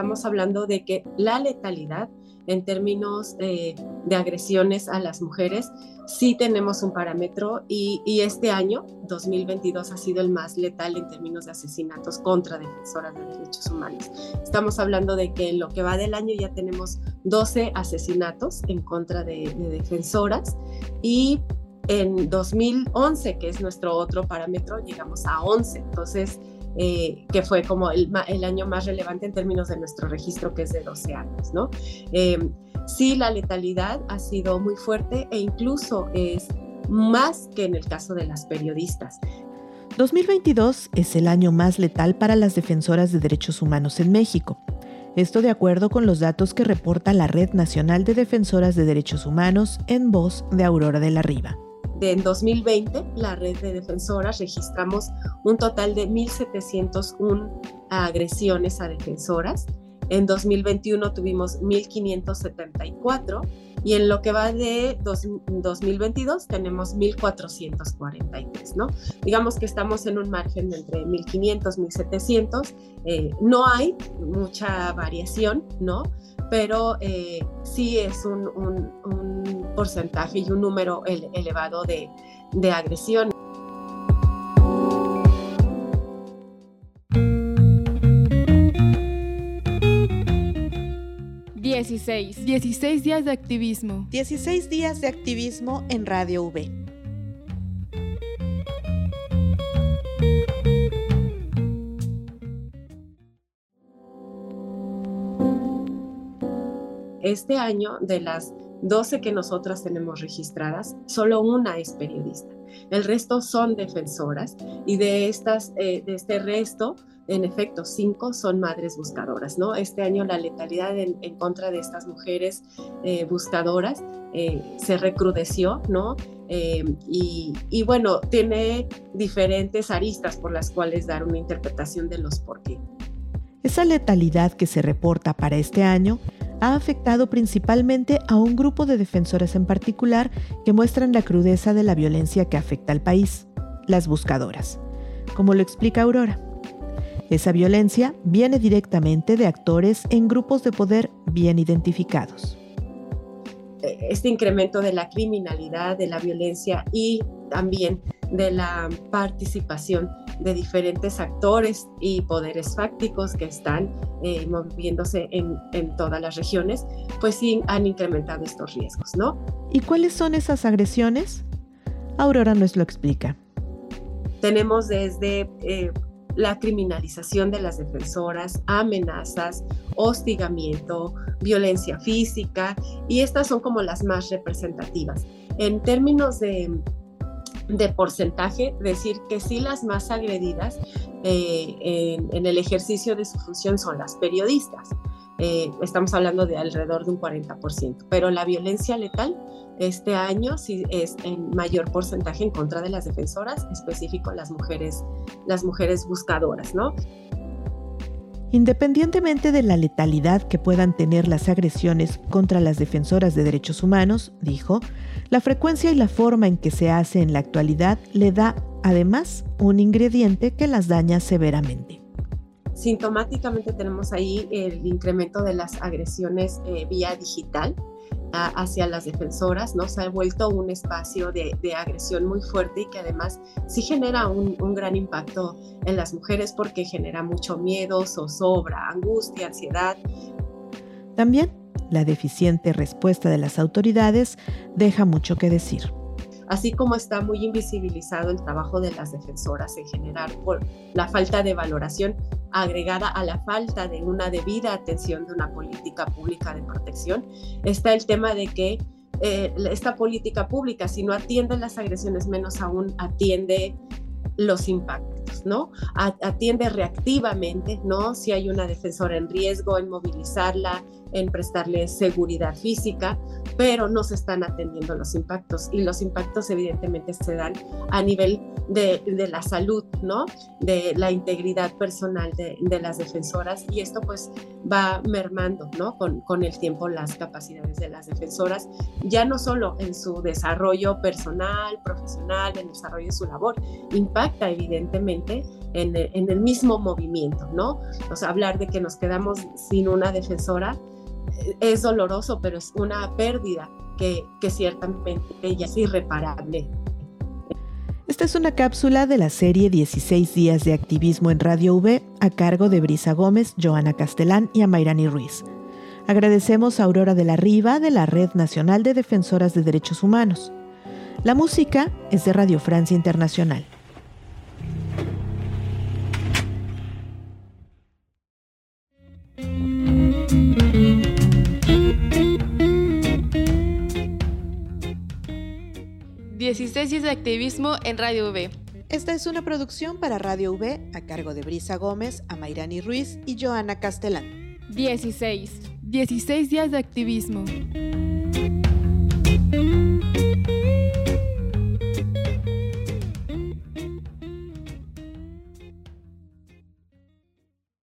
estamos hablando de que la letalidad en términos eh, de agresiones a las mujeres, sí tenemos un parámetro y, este año, 2022, ha sido el más letal en términos de asesinatos contra defensoras de derechos humanos. Estamos hablando de que en lo que va del año ya tenemos 12 asesinatos en contra de, de defensoras y en 2011, que es nuestro otro parámetro, llegamos a 11. Entonces, eh, que fue como el, año más relevante en términos de nuestro registro, que es de 12 años, ¿no? Eh, sí, la letalidad ha sido muy fuerte e incluso es más que en el caso de las periodistas. 2022 es el año más letal para las defensoras de derechos humanos en México. Esto de acuerdo con los datos que reporta la Red Nacional de Defensoras de Derechos Humanos en voz de Aurora de la Riva en 2020, la red de defensoras registramos un total de 1.701 agresiones a defensoras. En 2021 tuvimos 1.574 y en lo que va de 2022 tenemos 1.443, ¿no? Digamos que estamos en un margen de entre 1.500, 1.700. Eh, no hay mucha variación, ¿no? Pero eh, sí es un, porcentaje y un número elevado de, de agresión. 16. 16 días de activismo. 16 días de activismo en Radio V. Este año, de las 12 que nosotras tenemos registradas, solo una es periodista. El resto son defensoras y de, estas, eh, de este resto, en efecto, cinco son madres buscadoras, ¿no? Este año la letalidad en, contra de estas mujeres eh, buscadoras eh, se recrudeció, ¿no? y, y, bueno, tiene diferentes aristas por las cuales dar una interpretación de los por qué. Esa letalidad que se reporta para este año ha afectado principalmente a un grupo de defensores en particular que muestran la crudeza de la violencia que afecta al país, las buscadoras, como lo explica Aurora. Esa violencia viene directamente de actores en grupos de poder bien identificados. Este incremento de la criminalidad, de la violencia y también de la participación de diferentes actores y poderes fácticos que están eh, moviéndose en, en, todas las regiones, pues sí han incrementado estos riesgos, ¿no? ¿Y cuáles son esas agresiones? Aurora nos lo explica. Tenemos desde eh, la criminalización de las defensoras, amenazas, hostigamiento, violencia física, y estas son como las más representativas. En términos de de porcentaje, decir que sí las más agredidas eh, en, el ejercicio de su función son las periodistas. Eh, estamos hablando de alrededor de un 40%, pero la violencia letal este año sí es en mayor porcentaje en contra de las defensoras, específico las mujeres, las mujeres buscadoras, ¿no? Independientemente de la letalidad que puedan tener las agresiones contra las defensoras de derechos humanos, dijo, la frecuencia y la forma en que se hace en la actualidad le da, además, un ingrediente que las daña severamente. Sintomáticamente tenemos ahí el incremento de las agresiones eh, vía digital, hacia las defensoras, ¿no? Se ha vuelto un espacio de, agresión muy fuerte y que además sí genera un, gran impacto en las mujeres porque genera mucho miedo, zozobra, angustia, ansiedad. También la deficiente respuesta de las autoridades deja mucho que decir así como está muy invisibilizado el trabajo de las defensoras en general por la falta de valoración agregada a la falta de una debida atención de una política pública de protección, está el tema de que eh, esta política pública, si no atiende las agresiones, menos aún atiende los impactos, ¿no? Atiende reactivamente, ¿no? Si hay una defensora en riesgo, en movilizarla, en prestarle seguridad física, pero no se están atendiendo los impactos y los impactos evidentemente se dan a nivel de, la salud, ¿no? De la integridad personal de, las defensoras y esto pues va mermando, ¿no? Con, con el tiempo las capacidades de las defensoras, ya no solo en su desarrollo personal, profesional, en el desarrollo de su labor, impacta evidentemente en, el mismo movimiento, ¿no? O sea, hablar de que nos quedamos sin una defensora eh, es doloroso, pero es una pérdida que, que ciertamente es irreparable. Esta es una cápsula de la serie 16 días de activismo en Radio V a cargo de Brisa Gómez, Joana Castelán y Amairani Ruiz. Agradecemos a Aurora de la Riva de la Red Nacional de Defensoras de Derechos Humanos. La música es de Radio Francia Internacional. Días de activismo en Radio V. Esta es una producción para Radio V a cargo de Brisa Gómez, Amairani Ruiz y Joana Castellán. 16. 16 días de activismo.